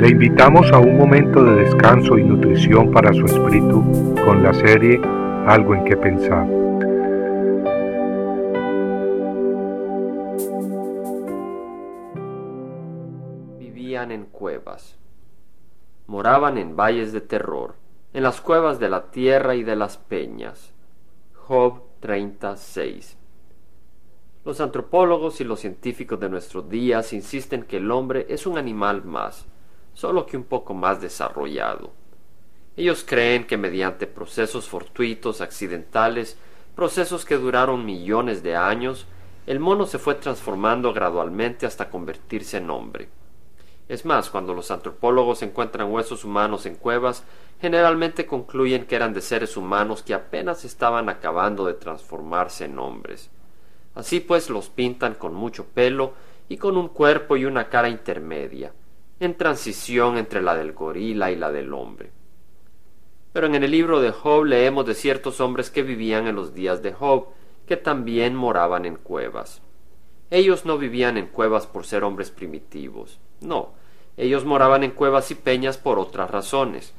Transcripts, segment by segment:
Le invitamos a un momento de descanso y nutrición para su espíritu con la serie Algo en que pensar. Vivían en cuevas. Moraban en valles de terror, en las cuevas de la tierra y de las peñas. Job 36 los antropólogos y los científicos de nuestros días insisten que el hombre es un animal más, solo que un poco más desarrollado. Ellos creen que mediante procesos fortuitos, accidentales, procesos que duraron millones de años, el mono se fue transformando gradualmente hasta convertirse en hombre. Es más, cuando los antropólogos encuentran huesos humanos en cuevas, generalmente concluyen que eran de seres humanos que apenas estaban acabando de transformarse en hombres. Así pues los pintan con mucho pelo y con un cuerpo y una cara intermedia, en transición entre la del gorila y la del hombre. Pero en el libro de Job leemos de ciertos hombres que vivían en los días de Job, que también moraban en cuevas. Ellos no vivían en cuevas por ser hombres primitivos, no, ellos moraban en cuevas y peñas por otras razones.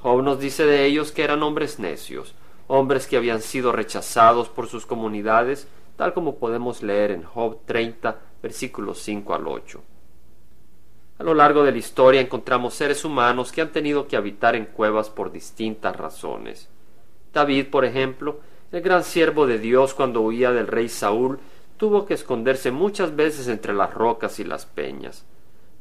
Job nos dice de ellos que eran hombres necios, hombres que habían sido rechazados por sus comunidades tal como podemos leer en Job 30, versículos 5 al 8. A lo largo de la historia encontramos seres humanos que han tenido que habitar en cuevas por distintas razones. David, por ejemplo, el gran siervo de Dios cuando huía del rey Saúl, tuvo que esconderse muchas veces entre las rocas y las peñas.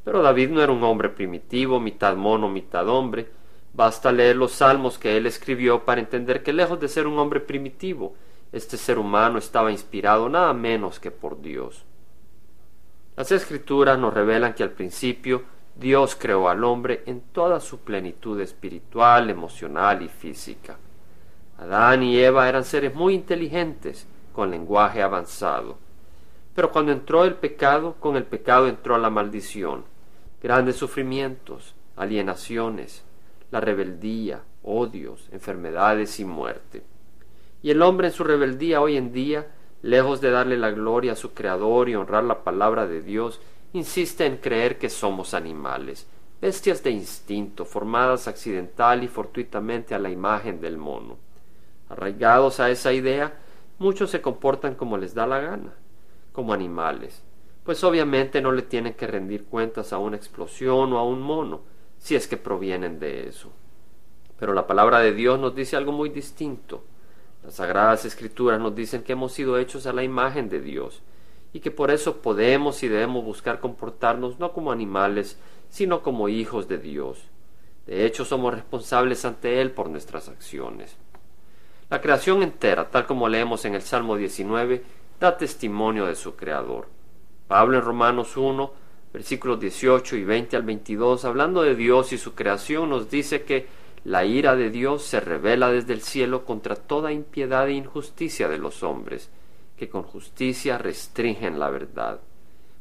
Pero David no era un hombre primitivo, mitad mono, mitad hombre. Basta leer los salmos que él escribió para entender que lejos de ser un hombre primitivo, este ser humano estaba inspirado nada menos que por Dios. Las escrituras nos revelan que al principio Dios creó al hombre en toda su plenitud espiritual, emocional y física. Adán y Eva eran seres muy inteligentes, con lenguaje avanzado. Pero cuando entró el pecado, con el pecado entró la maldición, grandes sufrimientos, alienaciones, la rebeldía, odios, enfermedades y muerte. Y el hombre en su rebeldía hoy en día, lejos de darle la gloria a su Creador y honrar la palabra de Dios, insiste en creer que somos animales, bestias de instinto, formadas accidental y fortuitamente a la imagen del mono. Arraigados a esa idea, muchos se comportan como les da la gana, como animales, pues obviamente no le tienen que rendir cuentas a una explosión o a un mono, si es que provienen de eso. Pero la palabra de Dios nos dice algo muy distinto. Las sagradas escrituras nos dicen que hemos sido hechos a la imagen de Dios y que por eso podemos y debemos buscar comportarnos no como animales, sino como hijos de Dios. De hecho, somos responsables ante Él por nuestras acciones. La creación entera, tal como leemos en el Salmo 19, da testimonio de su Creador. Pablo en Romanos 1, versículos 18 y 20 al 22, hablando de Dios y su creación, nos dice que la ira de Dios se revela desde el cielo contra toda impiedad e injusticia de los hombres, que con justicia restringen la verdad.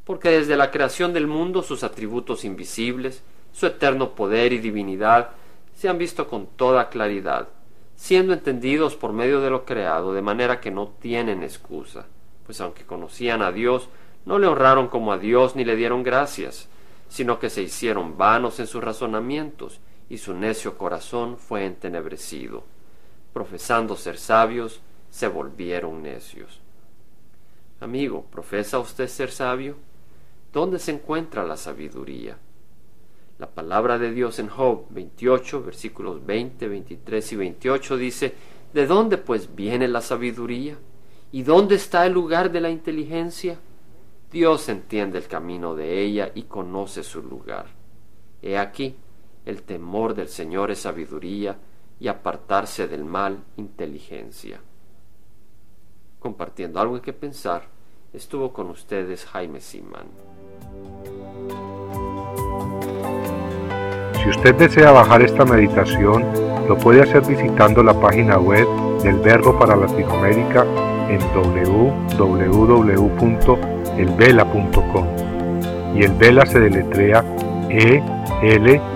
Porque desde la creación del mundo sus atributos invisibles, su eterno poder y divinidad, se han visto con toda claridad, siendo entendidos por medio de lo creado, de manera que no tienen excusa, pues aunque conocían a Dios, no le honraron como a Dios ni le dieron gracias, sino que se hicieron vanos en sus razonamientos, y su necio corazón fue entenebrecido. Profesando ser sabios, se volvieron necios. Amigo, ¿profesa usted ser sabio? ¿Dónde se encuentra la sabiduría? La palabra de Dios en Job 28, versículos 20, 23 y 28 dice, ¿De dónde pues viene la sabiduría? ¿Y dónde está el lugar de la inteligencia? Dios entiende el camino de ella y conoce su lugar. He aquí, el temor del Señor es sabiduría y apartarse del mal inteligencia. Compartiendo algo en que pensar, estuvo con ustedes Jaime Simán. Si usted desea bajar esta meditación, lo puede hacer visitando la página web del Verbo para Latinoamérica en www.elvela.com. Y el Vela se deletrea E L